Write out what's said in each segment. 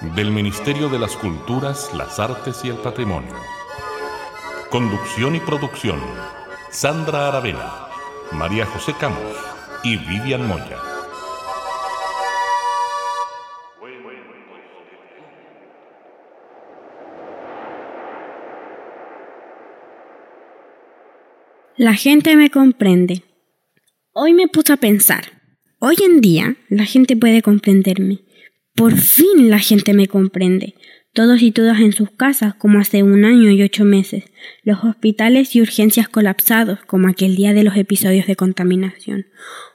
del Ministerio de las Culturas, las Artes y el Patrimonio. Conducción y producción, Sandra Aravena, María José Camos y Vivian Moya. La gente me comprende. Hoy me puse a pensar. Hoy en día la gente puede comprenderme. Por fin la gente me comprende. Todos y todas en sus casas, como hace un año y ocho meses. Los hospitales y urgencias colapsados, como aquel día de los episodios de contaminación.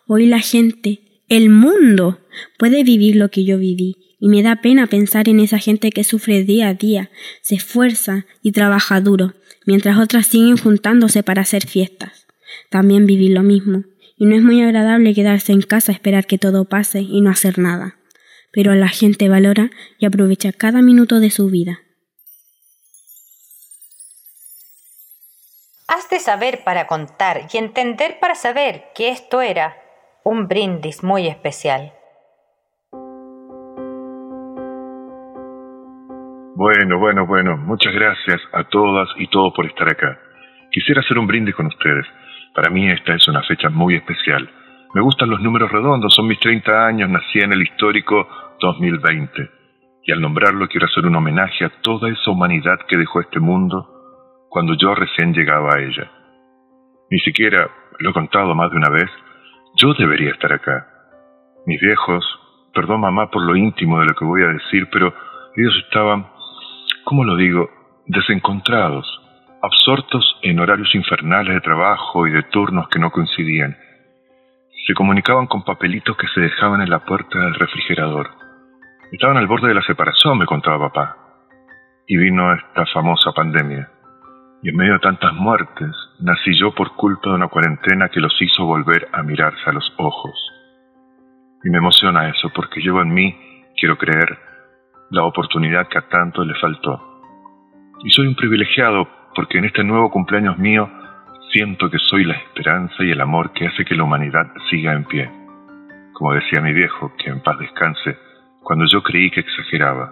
Hoy la gente, el mundo, puede vivir lo que yo viví. Y me da pena pensar en esa gente que sufre día a día, se esfuerza y trabaja duro, mientras otras siguen juntándose para hacer fiestas. También viví lo mismo. Y no es muy agradable quedarse en casa a esperar que todo pase y no hacer nada pero la gente valora y aprovecha cada minuto de su vida. Has de saber para contar y entender para saber que esto era un brindis muy especial. Bueno, bueno, bueno, muchas gracias a todas y todos por estar acá. Quisiera hacer un brindis con ustedes. Para mí esta es una fecha muy especial. Me gustan los números redondos, son mis 30 años, nací en el histórico 2020. Y al nombrarlo quiero hacer un homenaje a toda esa humanidad que dejó este mundo cuando yo recién llegaba a ella. Ni siquiera, lo he contado más de una vez, yo debería estar acá. Mis viejos, perdón mamá por lo íntimo de lo que voy a decir, pero ellos estaban, ¿cómo lo digo?, desencontrados, absortos en horarios infernales de trabajo y de turnos que no coincidían. Se comunicaban con papelitos que se dejaban en la puerta del refrigerador. Estaban al borde de la separación, me contaba papá. Y vino esta famosa pandemia. Y en medio de tantas muertes, nací yo por culpa de una cuarentena que los hizo volver a mirarse a los ojos. Y me emociona eso, porque llevo en mí, quiero creer, la oportunidad que a tanto le faltó. Y soy un privilegiado porque en este nuevo cumpleaños mío siento que soy la esperanza y el amor que hace que la humanidad siga en pie. Como decía mi viejo, que en paz descanse, cuando yo creí que exageraba.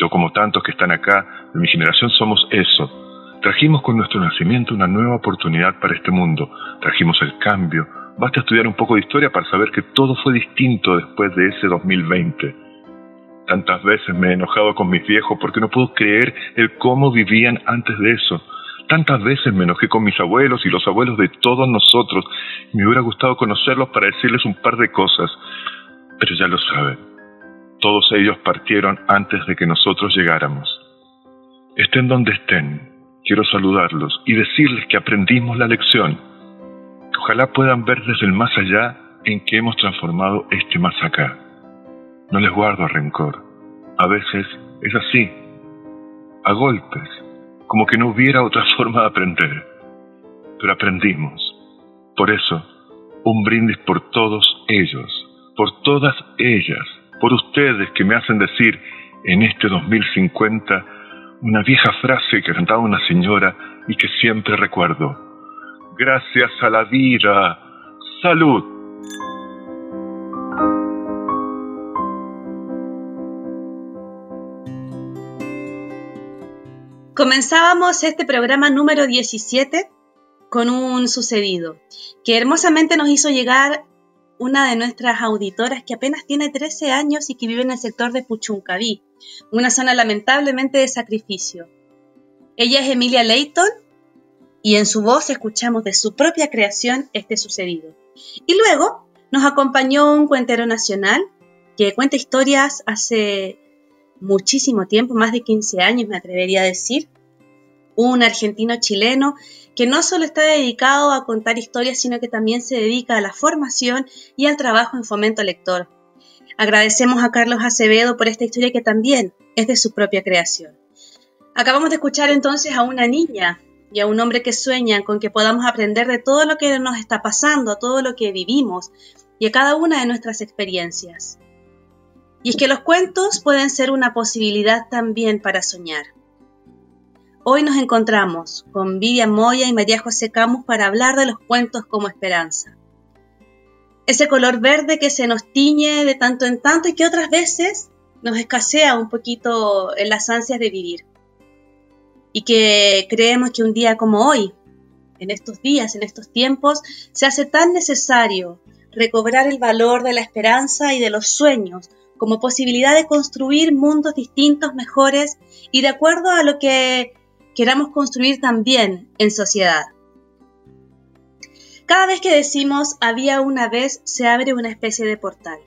Yo como tantos que están acá, de mi generación somos eso. Trajimos con nuestro nacimiento una nueva oportunidad para este mundo. Trajimos el cambio. Basta estudiar un poco de historia para saber que todo fue distinto después de ese 2020. Tantas veces me he enojado con mis viejos porque no puedo creer el cómo vivían antes de eso. Tantas veces me enojé con mis abuelos y los abuelos de todos nosotros. Me hubiera gustado conocerlos para decirles un par de cosas. Pero ya lo saben. Todos ellos partieron antes de que nosotros llegáramos. Estén donde estén, quiero saludarlos y decirles que aprendimos la lección. ojalá puedan ver desde el más allá en que hemos transformado este más acá. No les guardo rencor. A veces es así, a golpes, como que no hubiera otra forma de aprender. Pero aprendimos. Por eso, un brindis por todos ellos, por todas ellas, por ustedes que me hacen decir en este 2050 una vieja frase que cantaba una señora y que siempre recuerdo. Gracias a la vida. Salud. Comenzábamos este programa número 17 con un sucedido que hermosamente nos hizo llegar una de nuestras auditoras que apenas tiene 13 años y que vive en el sector de Puchuncaví, una zona lamentablemente de sacrificio. Ella es Emilia Leighton y en su voz escuchamos de su propia creación este sucedido. Y luego nos acompañó un cuentero nacional que cuenta historias hace muchísimo tiempo, más de 15 años me atrevería a decir, un argentino chileno que no solo está dedicado a contar historias, sino que también se dedica a la formación y al trabajo en fomento lector. Agradecemos a Carlos Acevedo por esta historia que también es de su propia creación. Acabamos de escuchar entonces a una niña y a un hombre que sueña con que podamos aprender de todo lo que nos está pasando, todo lo que vivimos y a cada una de nuestras experiencias. Y es que los cuentos pueden ser una posibilidad también para soñar. Hoy nos encontramos con Vivian Moya y María José Camus para hablar de los cuentos como esperanza. Ese color verde que se nos tiñe de tanto en tanto y que otras veces nos escasea un poquito en las ansias de vivir y que creemos que un día como hoy, en estos días, en estos tiempos, se hace tan necesario recobrar el valor de la esperanza y de los sueños como posibilidad de construir mundos distintos, mejores y de acuerdo a lo que queramos construir también en sociedad. Cada vez que decimos había una vez, se abre una especie de portal.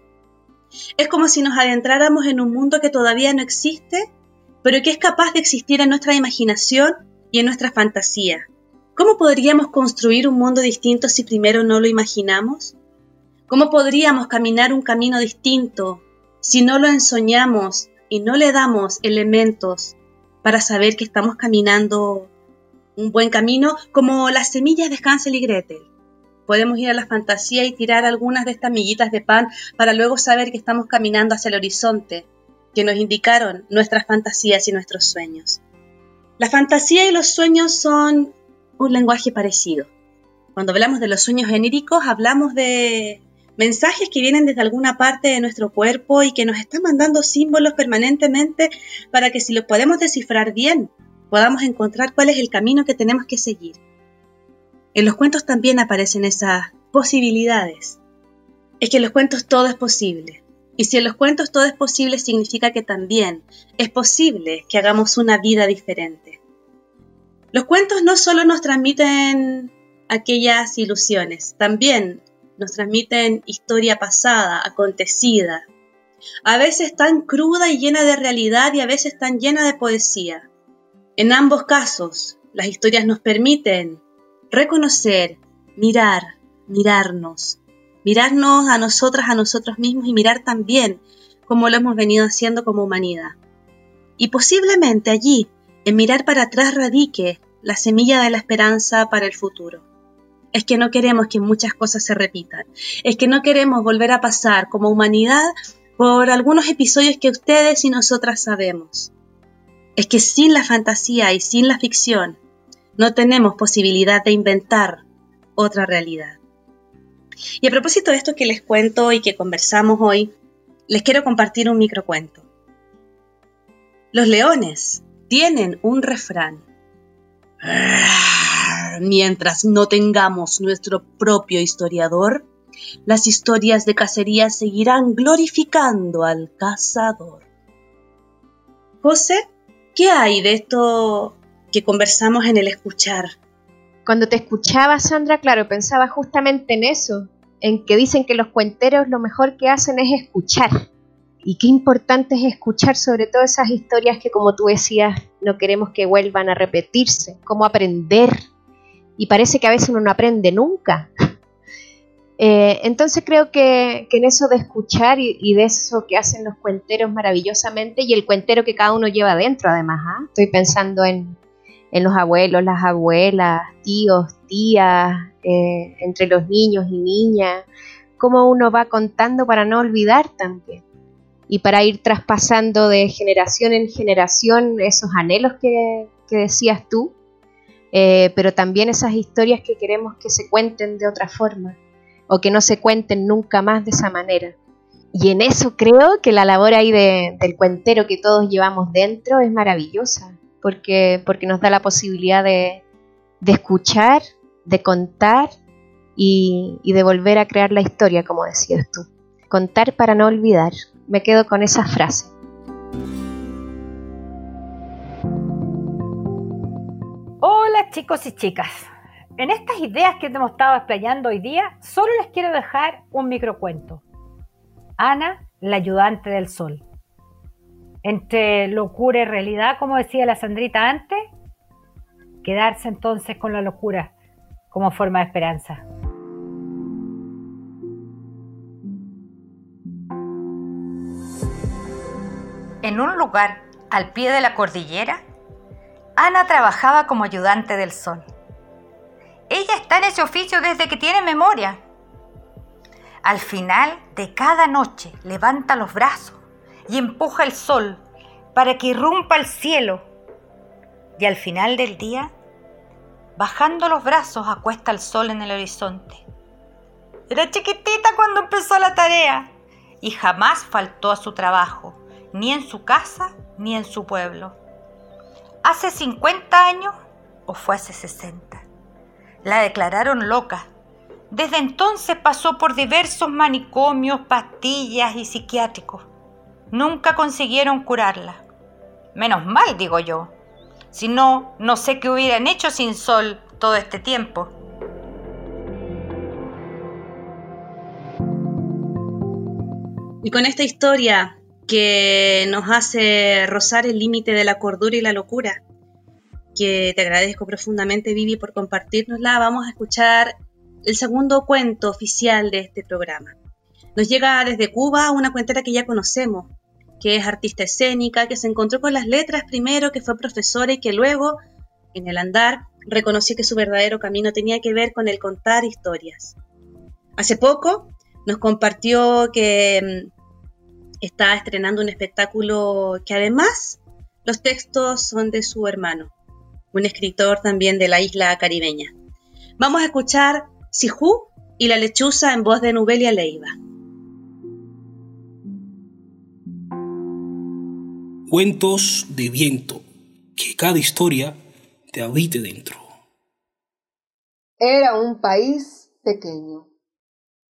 Es como si nos adentráramos en un mundo que todavía no existe pero que es capaz de existir en nuestra imaginación y en nuestra fantasía. ¿Cómo podríamos construir un mundo distinto si primero no lo imaginamos? ¿Cómo podríamos caminar un camino distinto si no lo ensoñamos y no le damos elementos para saber que estamos caminando un buen camino como las semillas de Hansel y Gretel? Podemos ir a la fantasía y tirar algunas de estas miguitas de pan para luego saber que estamos caminando hacia el horizonte, que nos indicaron nuestras fantasías y nuestros sueños. La fantasía y los sueños son un lenguaje parecido. Cuando hablamos de los sueños genéricos, hablamos de mensajes que vienen desde alguna parte de nuestro cuerpo y que nos están mandando símbolos permanentemente para que si los podemos descifrar bien, podamos encontrar cuál es el camino que tenemos que seguir. En los cuentos también aparecen esas posibilidades. Es que en los cuentos todo es posible. Y si en los cuentos todo es posible, significa que también es posible que hagamos una vida diferente. Los cuentos no solo nos transmiten aquellas ilusiones, también nos transmiten historia pasada, acontecida, a veces tan cruda y llena de realidad y a veces tan llena de poesía. En ambos casos, las historias nos permiten reconocer, mirar, mirarnos, mirarnos a nosotras, a nosotros mismos y mirar también como lo hemos venido haciendo como humanidad. Y posiblemente allí, en mirar para atrás, radique la semilla de la esperanza para el futuro. Es que no queremos que muchas cosas se repitan. Es que no queremos volver a pasar como humanidad por algunos episodios que ustedes y nosotras sabemos. Es que sin la fantasía y sin la ficción no tenemos posibilidad de inventar otra realidad. Y a propósito de esto que les cuento y que conversamos hoy, les quiero compartir un microcuento. Los leones tienen un refrán. Mientras no tengamos nuestro propio historiador, las historias de cacería seguirán glorificando al cazador. José, ¿qué hay de esto que conversamos en el escuchar? Cuando te escuchaba, Sandra, claro, pensaba justamente en eso, en que dicen que los cuenteros lo mejor que hacen es escuchar. Y qué importante es escuchar sobre todo esas historias que, como tú decías, no queremos que vuelvan a repetirse, cómo aprender. Y parece que a veces uno no aprende nunca. Eh, entonces creo que, en eso de escuchar y, de eso que hacen los cuenteros maravillosamente y el cuentero que cada uno lleva dentro además. ¿ah? Estoy pensando en, los abuelos, las abuelas, tíos, tías, eh, entre los niños y niñas, cómo uno va contando para no olvidar también y para ir traspasando de generación en generación esos anhelos que, decías tú, eh, pero también esas historias que queremos que se cuenten de otra forma o que no se cuenten nunca más de esa manera. Y en eso creo que la labor ahí del cuentero que todos llevamos dentro es maravillosa porque, porque nos da la posibilidad de, escuchar, de contar y, y, de volver a crear la historia, como decías tú. Contar para no olvidar. Me quedo con esa frase. Chicos y chicas. En estas ideas que hemos estado explayando hoy día, solo les quiero dejar un microcuento. Ana, la ayudante del sol entre locura y realidad, como decía la Sandrita antes, quedarse entonces con la locura como forma de esperanza. En un lugar al pie de la cordillera Ana trabajaba como ayudante del sol. Ella está en ese oficio desde que tiene memoria. Al final de cada noche levanta los brazos y empuja el sol para que irrumpa el cielo. Y al final del día, bajando los brazos, acuesta el sol en el horizonte. Era chiquitita cuando empezó la tarea y jamás faltó a su trabajo, ni en su casa ni en su pueblo. ¿Hace 50 años o fue hace 60? La declararon loca. Desde entonces pasó por diversos manicomios, pastillas y psiquiátricos. Nunca consiguieron curarla. Menos mal, digo yo. Si no, no sé qué hubieran hecho sin sol todo este tiempo. Y con esta historia que nos hace rozar el límite de la cordura y la locura, que te agradezco profundamente, Vivi, por compartirnosla, vamos a escuchar el segundo cuento oficial de este programa. Nos llega desde Cuba una cuentera que ya conocemos, que es artista escénica, que se encontró con las letras primero, que fue profesora y que luego, en el andar, reconoció que su verdadero camino tenía que ver con el contar historias. Hace poco nos compartió que mm, está estrenando un espectáculo que además los textos son de su hermano, un escritor también de la isla caribeña. Vamos a escuchar Sijú y la lechuza en voz de Nubelia Leiva. Cuentos de viento, que cada historia te habite dentro. Era un país pequeño,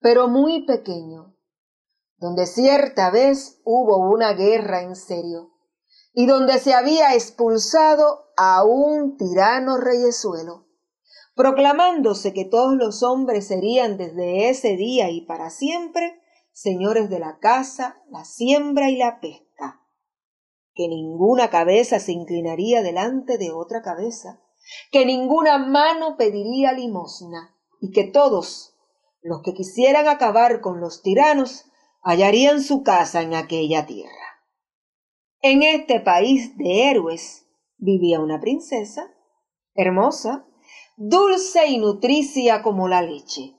pero muy pequeño, donde cierta vez hubo una guerra en serio y donde se había expulsado a un tirano reyesuelo, proclamándose que todos los hombres serían desde ese día y para siempre señores de la casa, la siembra y la pesca que ninguna cabeza se inclinaría delante de otra cabeza, que ninguna mano pediría limosna, y que todos los que quisieran acabar con los tiranos hallarían su casa en aquella tierra. En este país de héroes vivía una princesa, hermosa, dulce y nutricia como la leche.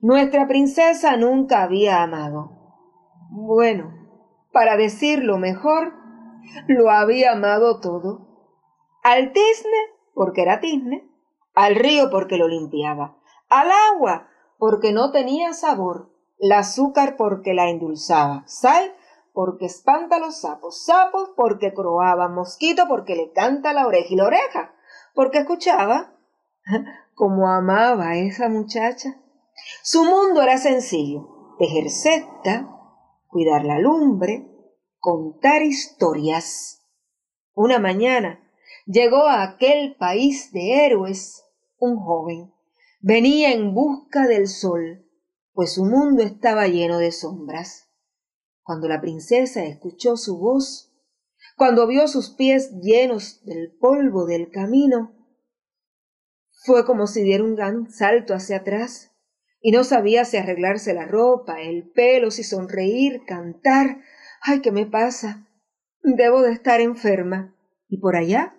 Nuestra princesa nunca había amado. Bueno, para decirlo mejor, lo había amado todo. Al tizne, porque era tizne, al río porque lo limpiaba, al agua porque no tenía sabor, el azúcar porque la endulzaba, sal porque espanta a los sapos, sapos porque croaba, mosquito porque le canta la oreja y la oreja porque escuchaba como amaba a esa muchacha. Su mundo era sencillo, tejer cuidar la lumbre, contar historias. Una mañana llegó a aquel país de héroes un joven. Venía en busca del sol, pues su mundo estaba lleno de sombras. Cuando la princesa escuchó su voz, cuando vio sus pies llenos del polvo del camino, fue como si diera un gran salto hacia atrás y no sabía si arreglarse la ropa, el pelo, si sonreír, cantar, Ay, ¿qué me pasa? Debo de estar enferma. Y por allá,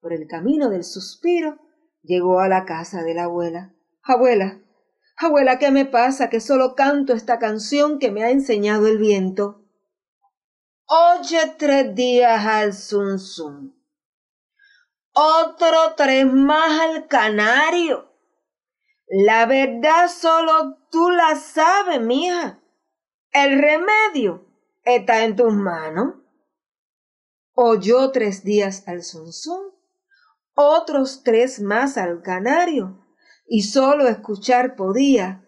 por el camino del suspiro, llegó a la casa de la abuela. Abuela, abuela, ¿qué me pasa? Que solo canto esta canción que me ha enseñado el viento. Oye tres días al zum Otro tres más al canario. La verdad solo tú la sabes, mija. El remedio está en tus manos. Oyó tres días al sonzón, otros tres más al canario, y solo escuchar podía.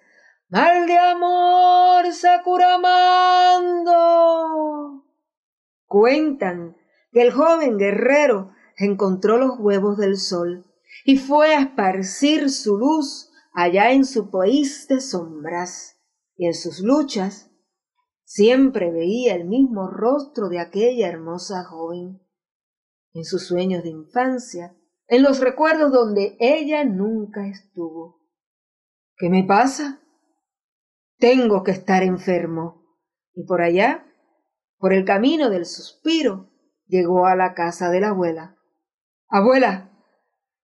Mal de amor sacuramando. Cuentan que el joven guerrero encontró los huevos del sol y fue a esparcir su luz allá en su país de sombras, y en sus luchas Siempre veía el mismo rostro de aquella hermosa joven, en sus sueños de infancia, en los recuerdos donde ella nunca estuvo. ¿Qué me pasa? Tengo que estar enfermo. Y por allá, por el camino del suspiro, llegó a la casa de la abuela. Abuela,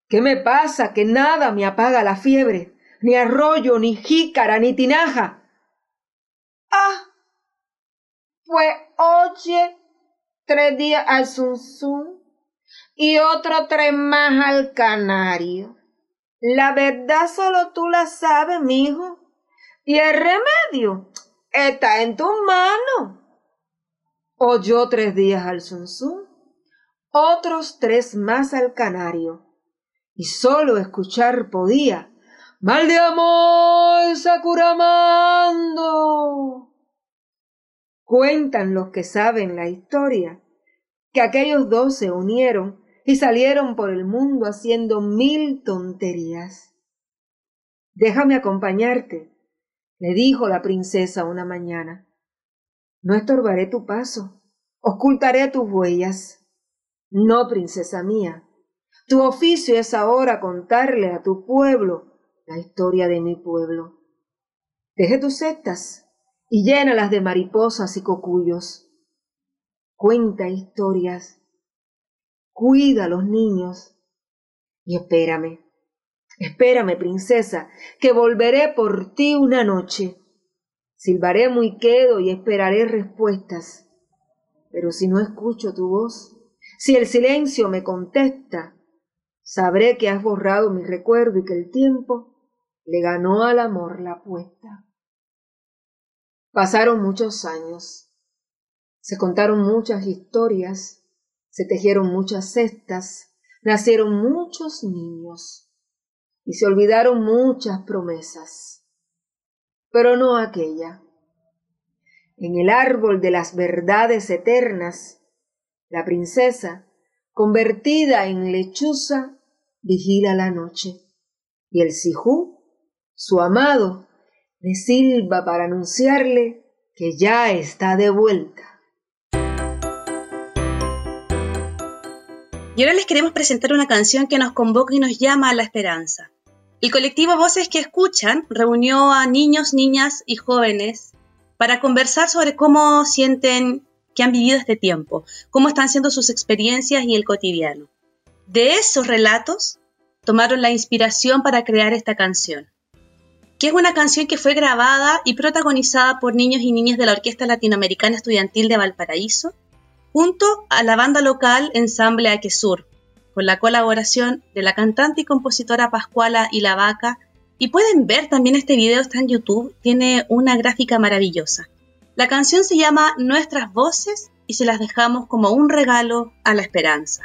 ¿qué me pasa? Que nada me apaga la fiebre, ni arroyo, ni jícara, ni tinaja. Ah, pues oye, tres días al Zunzun y otro tres más al Canario. La verdad solo tú la sabes, mijo. Y el remedio está en tus manos. Oyó tres días al Zunzun, otros tres más al Canario. Y solo escuchar podía. Mal de amor, Sakuramando. Cuentan los que saben la historia que aquellos dos se unieron y salieron por el mundo haciendo mil tonterías. Déjame acompañarte, le dijo la princesa una mañana. No estorbaré tu paso, ocultaré tus huellas. No, princesa mía, tu oficio es ahora contarle a tu pueblo la historia de mi pueblo. Deje tus sectas y llénalas de mariposas y cocuyos. Cuenta historias cuida a los niños. Y espérame, espérame, princesa, que volveré por ti una noche. Silbaré muy quedo y esperaré respuestas. Pero si no escucho tu voz, si el silencio me contesta, sabré que has borrado mi recuerdo y que el tiempo le ganó al amor la apuesta. Pasaron muchos años, se contaron muchas historias, se tejieron muchas cestas, nacieron muchos niños y se olvidaron muchas promesas, pero no aquella. En el árbol de las verdades eternas, la princesa, convertida en lechuza, vigila la noche, y el sijú, su amado, le silba para anunciarle que ya está de vuelta. Y ahora les queremos presentar una canción que nos convoca y nos llama a la esperanza. El colectivo Voces que Escuchan reunió a niños, niñas y jóvenes para conversar sobre cómo sienten que han vivido este tiempo, cómo están siendo sus experiencias y el cotidiano. De esos relatos tomaron la inspiración para crear esta canción, que es una canción que fue grabada y protagonizada por niños y niñas de la Orquesta Latinoamericana Estudiantil de Valparaíso junto a la banda local Ensamble Aquesur, con la colaboración de la cantante y compositora Pascuala y la Vaca. Y pueden ver también este video, está en YouTube, tiene una gráfica maravillosa. La canción se llama Nuestras Voces y se las dejamos como un regalo a la esperanza.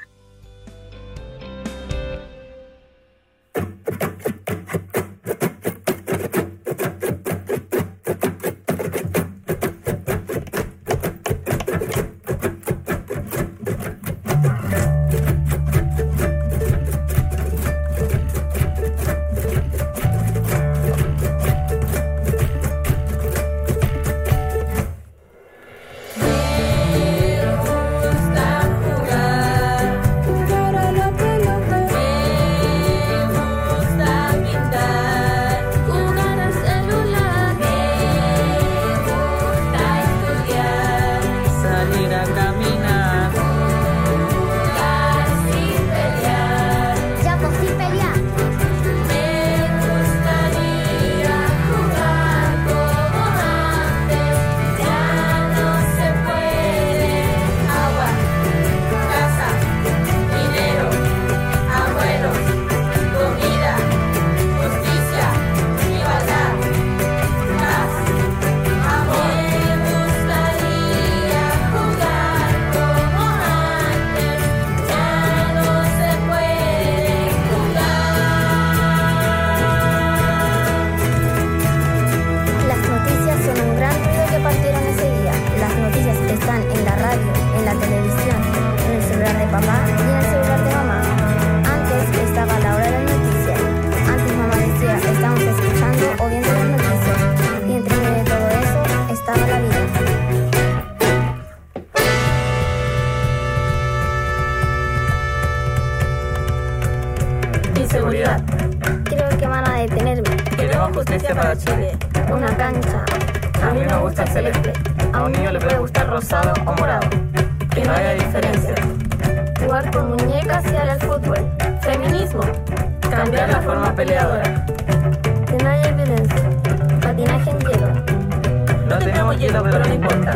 Hielo, pero no importa.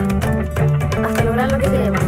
Hasta lograr lo que queremos.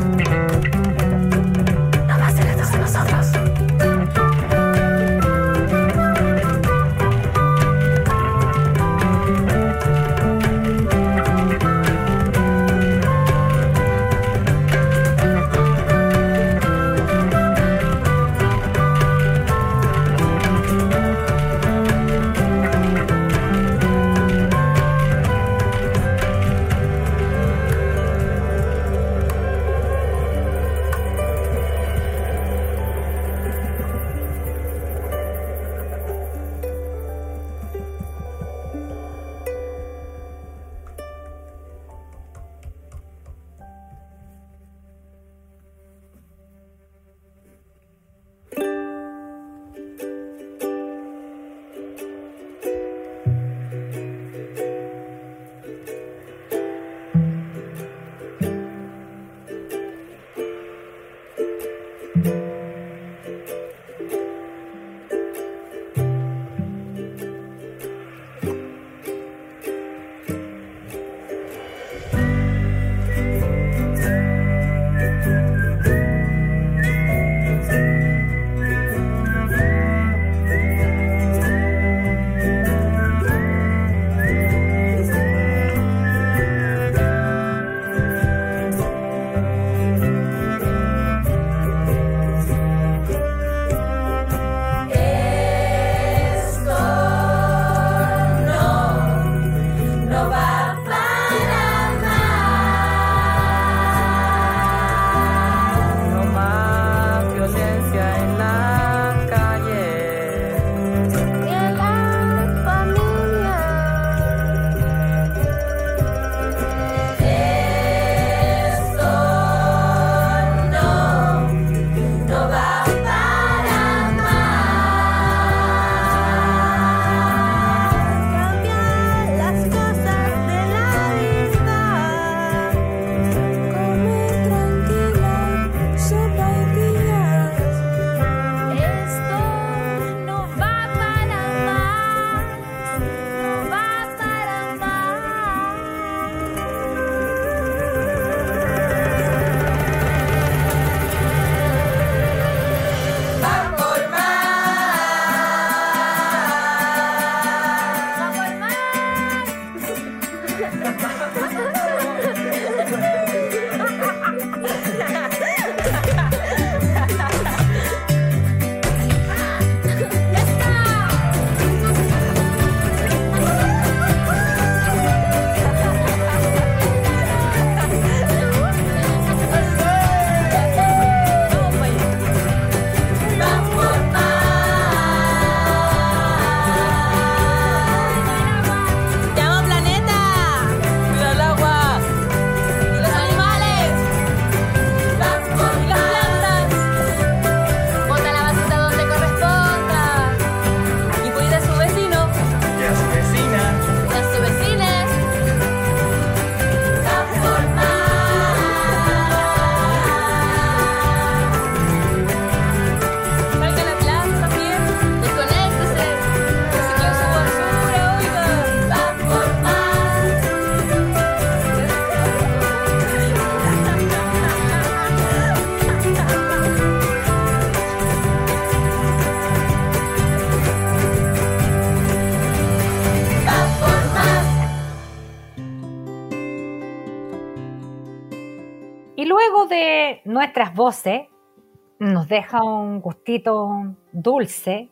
nos deja un gustito dulce,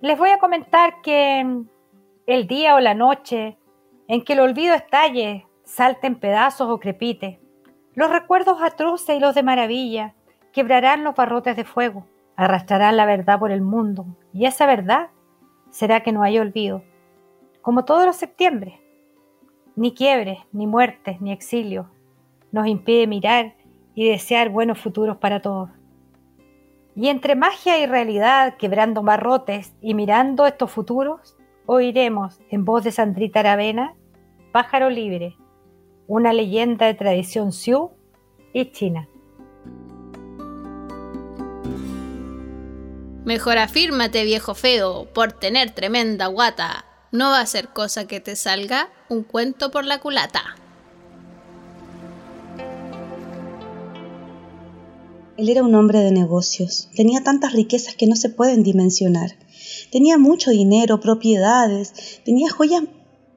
les voy a comentar que el día o la noche en que el olvido estalle, salte en pedazos o crepite, los recuerdos atroces y los de maravilla quebrarán los barrotes de fuego, arrastrarán la verdad por el mundo, y esa verdad será que no hay olvido, como todos los septiembre. Ni quiebres, ni muertes, ni exilio nos impide mirar y desear buenos futuros para todos. Y entre magia y realidad, quebrando barrotes y mirando estos futuros, oiremos en voz de Sandrita Aravena, Pájaro Libre, una leyenda de tradición Sioux y China. Mejor afírmate, viejo feo, por tener tremenda guata. No va a ser cosa que te salga un cuento por la culata. Él era un hombre de negocios. Tenía tantas riquezas que no se pueden dimensionar. Tenía mucho dinero, propiedades, tenía joyas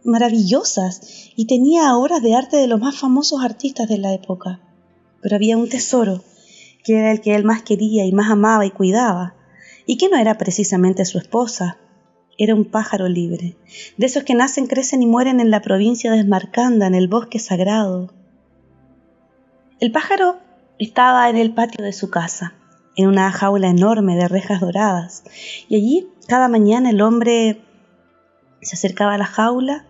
maravillosas y tenía obras de arte de los más famosos artistas de la época. Pero había un tesoro, que era el que él más quería y más amaba y cuidaba, y que no era precisamente su esposa, era un pájaro libre, de esos que nacen, crecen y mueren en la provincia de en el bosque sagrado. El pájaro estaba en el patio de su casa, en una jaula enorme de rejas doradas, y allí cada mañana el hombre se acercaba a la jaula,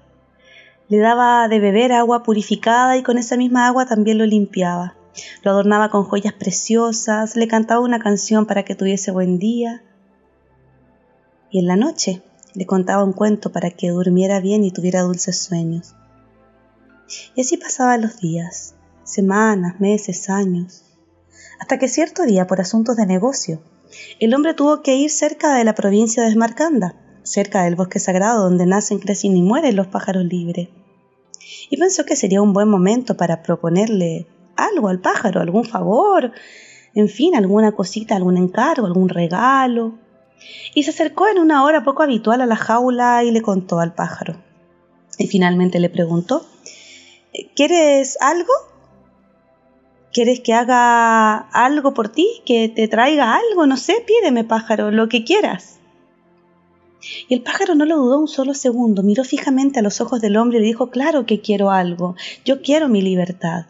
le daba de beber agua purificada y con esa misma agua también lo limpiaba. Lo adornaba con joyas preciosas, le cantaba una canción para que tuviese buen día. Y en la noche le contaba un cuento para que durmiera bien y tuviera dulces sueños. Y así pasaban los días semanas, meses, años, hasta que cierto día, por asuntos de negocio, el hombre tuvo que ir cerca de la provincia de Esmarcanda, cerca del bosque sagrado donde nacen, crecen y mueren los pájaros libres. Y pensó que sería un buen momento para proponerle algo al pájaro, algún favor, en fin, alguna cosita, algún encargo, algún regalo. Y se acercó en una hora poco habitual a la jaula y le contó al pájaro. Y finalmente le preguntó, ¿quieres algo? ¿Quieres que haga algo por ti? ¿Que te traiga algo? No sé, pídeme, pájaro, lo que quieras. Y el pájaro no lo dudó un solo segundo, miró fijamente a los ojos del hombre y le dijo, claro que quiero algo, yo quiero mi libertad.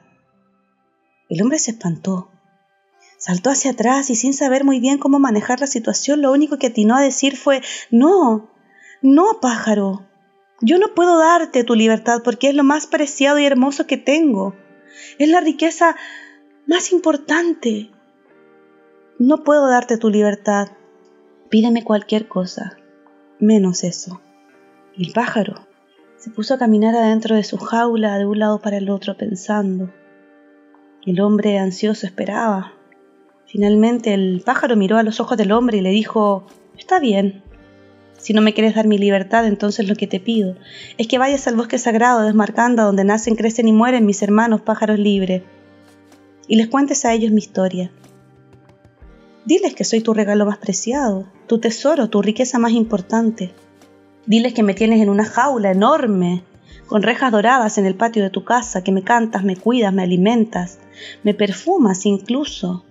El hombre se espantó, saltó hacia atrás y sin saber muy bien cómo manejar la situación, lo único que atinó a decir fue, no, no, pájaro, yo no puedo darte tu libertad porque es lo más preciado y hermoso que tengo. Es la riqueza más importante. No puedo darte tu libertad. Pídeme cualquier cosa, menos eso. Y el pájaro se puso a caminar adentro de su jaula de un lado para el otro pensando. El hombre ansioso esperaba. Finalmente el pájaro miró a los ojos del hombre y le dijo, Está bien. Si no me quieres dar mi libertad, entonces lo que te pido es que vayas al bosque sagrado de Esmarcanda donde nacen, crecen y mueren mis hermanos pájaros libres y les cuentes a ellos mi historia. Diles que soy tu regalo más preciado, tu tesoro, tu riqueza más importante. Diles que me tienes en una jaula enorme, con rejas doradas en el patio de tu casa, que me cantas, me cuidas, me alimentas, me perfumas incluso.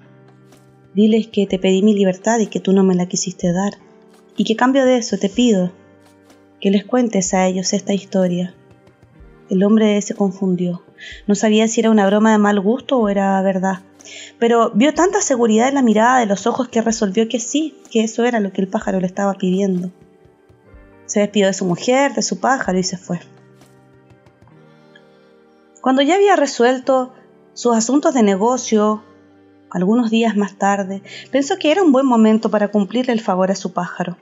Diles que te pedí mi libertad y que tú no me la quisiste dar, y que cambio de eso te pido que les cuentes a ellos esta historia. El hombre se confundió. No sabía si era una broma de mal gusto o era verdad. Pero vio tanta seguridad en la mirada de los ojos que resolvió que sí, que eso era lo que el pájaro le estaba pidiendo. Se despidió de su mujer, de su pájaro y se fue. Cuando ya había resuelto sus asuntos de negocio, algunos días más tarde, pensó que era un buen momento para cumplirle el favor a su pájaro.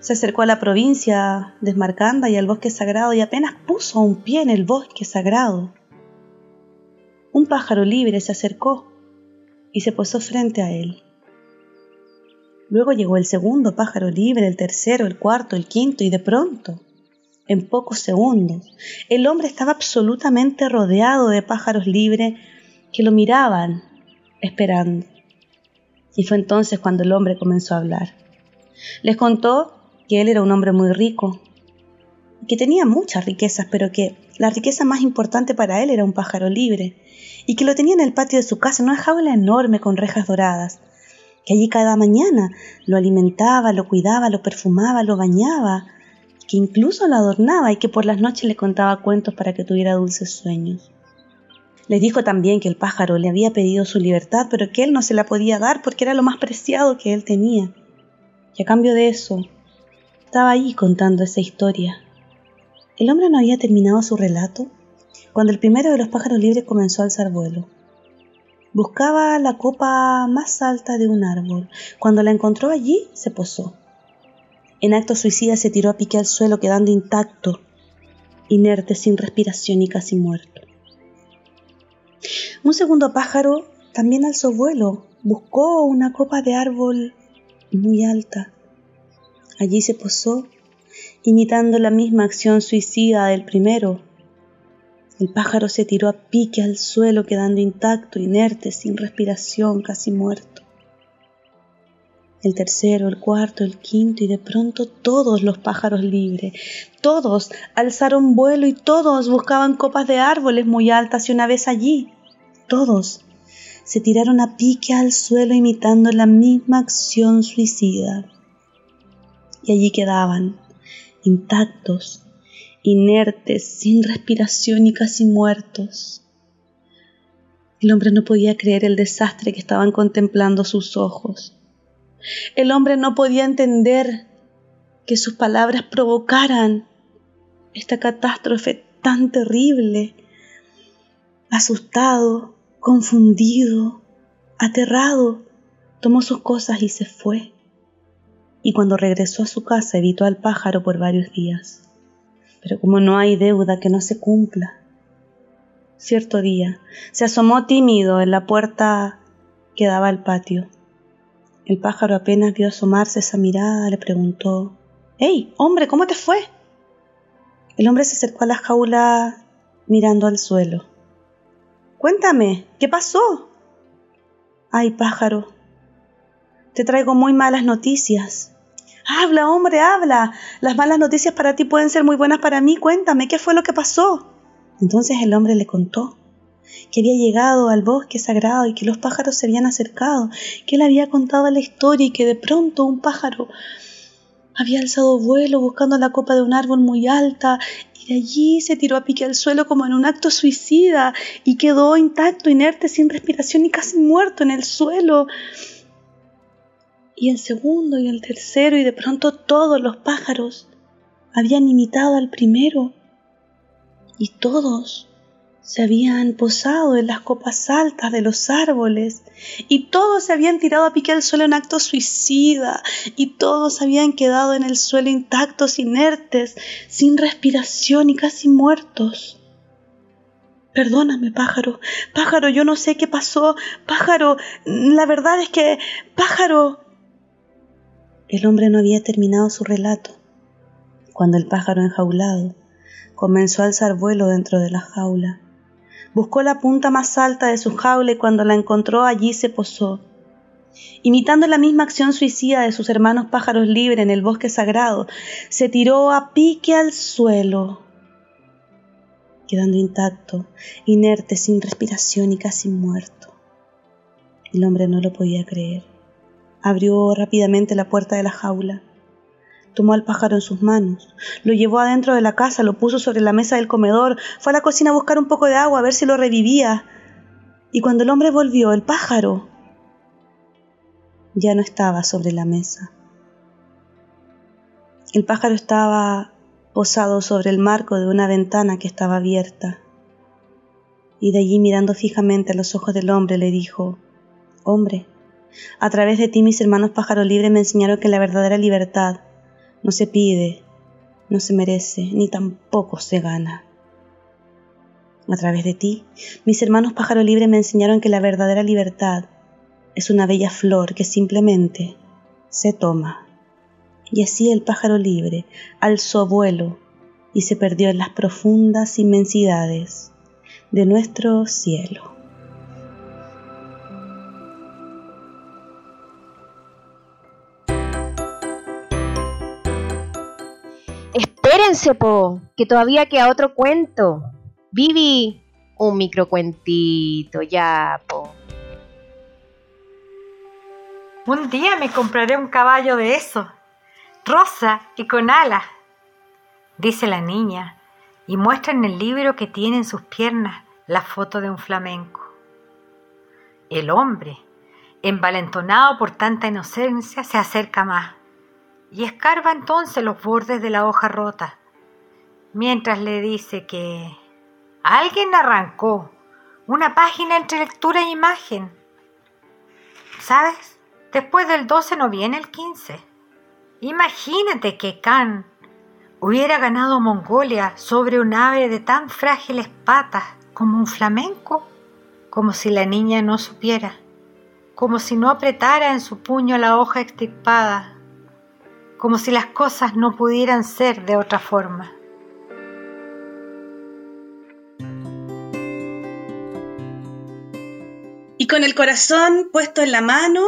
Se acercó a la provincia de Esmarcanda y al bosque sagrado y apenas puso un pie en el bosque sagrado. Un pájaro libre se acercó y se posó frente a él. Luego llegó el segundo pájaro libre, el tercero, el cuarto, el quinto y de pronto, en pocos segundos, el hombre estaba absolutamente rodeado de pájaros libres que lo miraban esperando. Y fue entonces cuando el hombre comenzó a hablar. Les contó que él era un hombre muy rico, que tenía muchas riquezas, pero que la riqueza más importante para él era un pájaro libre, y que lo tenía en el patio de su casa, en una jaula enorme con rejas doradas, que allí cada mañana lo alimentaba, lo cuidaba, lo perfumaba, lo bañaba, que incluso lo adornaba y que por las noches le contaba cuentos para que tuviera dulces sueños. Les dijo también que el pájaro le había pedido su libertad, pero que él no se la podía dar porque era lo más preciado que él tenía. Y a cambio de eso, estaba ahí contando esa historia. El hombre no había terminado su relato cuando el primero de los pájaros libres comenzó a alzar vuelo. Buscaba la copa más alta de un árbol. Cuando la encontró allí, se posó. En acto suicida se tiró a pique al suelo, quedando intacto, inerte, sin respiración y casi muerto. Un segundo pájaro también alzó vuelo, buscó una copa de árbol muy alta. Allí se posó, imitando la misma acción suicida del primero. El pájaro se tiró a pique al suelo, quedando intacto, inerte, sin respiración, casi muerto. El tercero, el cuarto, el quinto y de pronto todos los pájaros libres, todos alzaron vuelo y todos buscaban copas de árboles muy altas y una vez allí, todos se tiraron a pique al suelo imitando la misma acción suicida. Y allí quedaban, intactos, inertes, sin respiración y casi muertos. El hombre no podía creer el desastre que estaban contemplando sus ojos. El hombre no podía entender que sus palabras provocaran esta catástrofe tan terrible. Asustado, confundido, aterrado, tomó sus cosas y se fue. Y cuando regresó a su casa evitó al pájaro por varios días. Pero como no hay deuda que no se cumpla, cierto día se asomó tímido en la puerta que daba al patio. El pájaro apenas vio asomarse esa mirada, le preguntó, ¡Hey, hombre, ¿cómo te fue? El hombre se acercó a la jaula mirando al suelo. Cuéntame, ¿qué pasó? Ay, pájaro, te traigo muy malas noticias. Habla, hombre, habla. Las malas noticias para ti pueden ser muy buenas para mí. Cuéntame, ¿qué fue lo que pasó? Entonces el hombre le contó que había llegado al bosque sagrado y que los pájaros se habían acercado, que él había contado la historia y que de pronto un pájaro había alzado vuelo buscando la copa de un árbol muy alta de allí se tiró a pique al suelo como en un acto suicida y quedó intacto, inerte, sin respiración y casi muerto en el suelo. Y el segundo y el tercero y de pronto todos los pájaros habían imitado al primero y todos se habían posado en las copas altas de los árboles y todos se habían tirado a pique al suelo en acto suicida y todos habían quedado en el suelo intactos, inertes, sin respiración y casi muertos. Perdóname, pájaro, pájaro, yo no sé qué pasó, pájaro, la verdad es que, pájaro. El hombre no había terminado su relato cuando el pájaro enjaulado comenzó a alzar vuelo dentro de la jaula Buscó la punta más alta de su jaula y cuando la encontró allí se posó. Imitando la misma acción suicida de sus hermanos pájaros libres en el bosque sagrado, se tiró a pique al suelo, quedando intacto, inerte, sin respiración y casi muerto. El hombre no lo podía creer. Abrió rápidamente la puerta de la jaula Tomó al pájaro en sus manos, lo llevó adentro de la casa, lo puso sobre la mesa del comedor, fue a la cocina a buscar un poco de agua a ver si lo revivía. Y cuando el hombre volvió, el pájaro ya no estaba sobre la mesa. El pájaro estaba posado sobre el marco de una ventana que estaba abierta. Y de allí mirando fijamente a los ojos del hombre le dijo, Hombre, a través de ti mis hermanos pájaros libres me enseñaron que la verdadera libertad no se pide, no se merece, ni tampoco se gana. A través de ti, mis hermanos pájaro libre me enseñaron que la verdadera libertad es una bella flor que simplemente se toma. Y así el pájaro libre alzó vuelo y se perdió en las profundas inmensidades de nuestro cielo. Po, que todavía queda otro cuento. Vivi, un microcuentito, ya, po. Un día me compraré un caballo de eso, rosa y con alas, dice la niña, y muestra en el libro que tiene en sus piernas la foto de un flamenco. El hombre, envalentonado por tanta inocencia, se acerca más y escarba entonces los bordes de la hoja rota, mientras le dice que alguien arrancó una página entre lectura e imagen. ¿Sabes? Después del 12 no viene el 15. Imagínate que Khan hubiera ganado Mongolia sobre un ave de tan frágiles patas como un flamenco. como si la niña no supiera, como si no apretara en su puño la hoja extirpada, como si las cosas no pudieran ser de otra forma. Y con el corazón puesto en la mano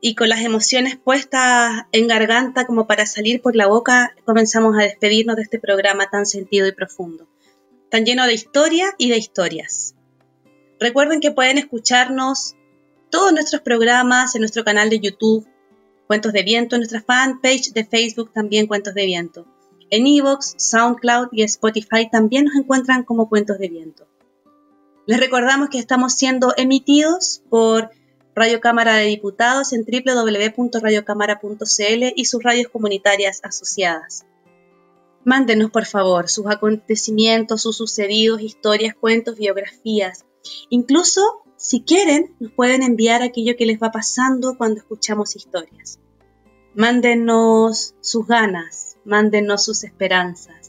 y con las emociones puestas en garganta como para salir por la boca, comenzamos a despedirnos de este programa tan sentido y profundo, tan lleno de historia y de historias. Recuerden que pueden escucharnos todos nuestros programas en nuestro canal de YouTube, Cuentos de Viento, en nuestra fanpage de Facebook también Cuentos de Viento. En Evox, SoundCloud y Spotify también nos encuentran como Cuentos de Viento. Les recordamos que estamos siendo emitidos por Radio Cámara de Diputados en www.radiocámara.cl y sus radios comunitarias asociadas. Mándenos, por favor, sus acontecimientos, sus sucedidos, historias, cuentos, biografías. Incluso, si quieren, nos pueden enviar aquello que les va pasando cuando escuchamos historias. Mándenos sus ganas, mándenos sus esperanzas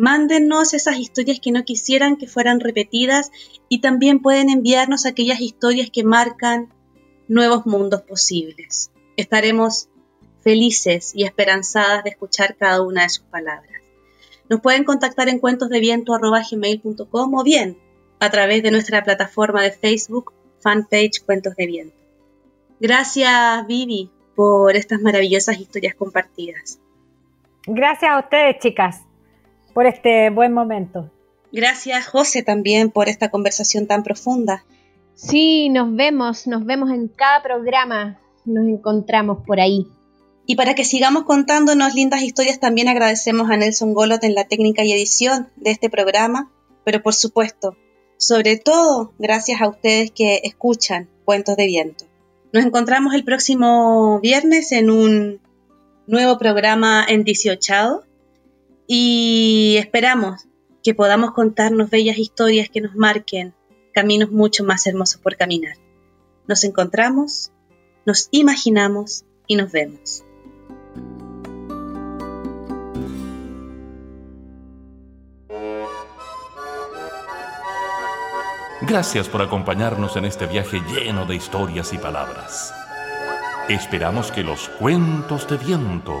Mándennos esas historias que no quisieran que fueran repetidas y también pueden enviarnos aquellas historias que marcan nuevos mundos posibles. Estaremos felices y esperanzadas de escuchar cada una de sus palabras. Nos pueden contactar en cuentosdeviento.com o bien a través de nuestra plataforma de Facebook, fanpage Cuentos de Viento. Gracias, Vivi, por estas maravillosas historias compartidas. Gracias a ustedes, chicas por este buen momento. Gracias, José, también por esta conversación tan profunda. Sí, nos vemos, nos vemos en cada programa, nos encontramos por ahí. Y para que sigamos contándonos lindas historias, también agradecemos a Nelson Golot en la técnica y edición de este programa, pero por supuesto, sobre todo, gracias a ustedes que escuchan Cuentos de Viento. Nos encontramos el próximo viernes en un nuevo programa en 18 y esperamos que podamos contarnos bellas historias que nos marquen caminos mucho más hermosos por caminar. Nos encontramos, nos imaginamos y nos vemos. Gracias por acompañarnos en este viaje lleno de historias y palabras. Esperamos que los cuentos de viento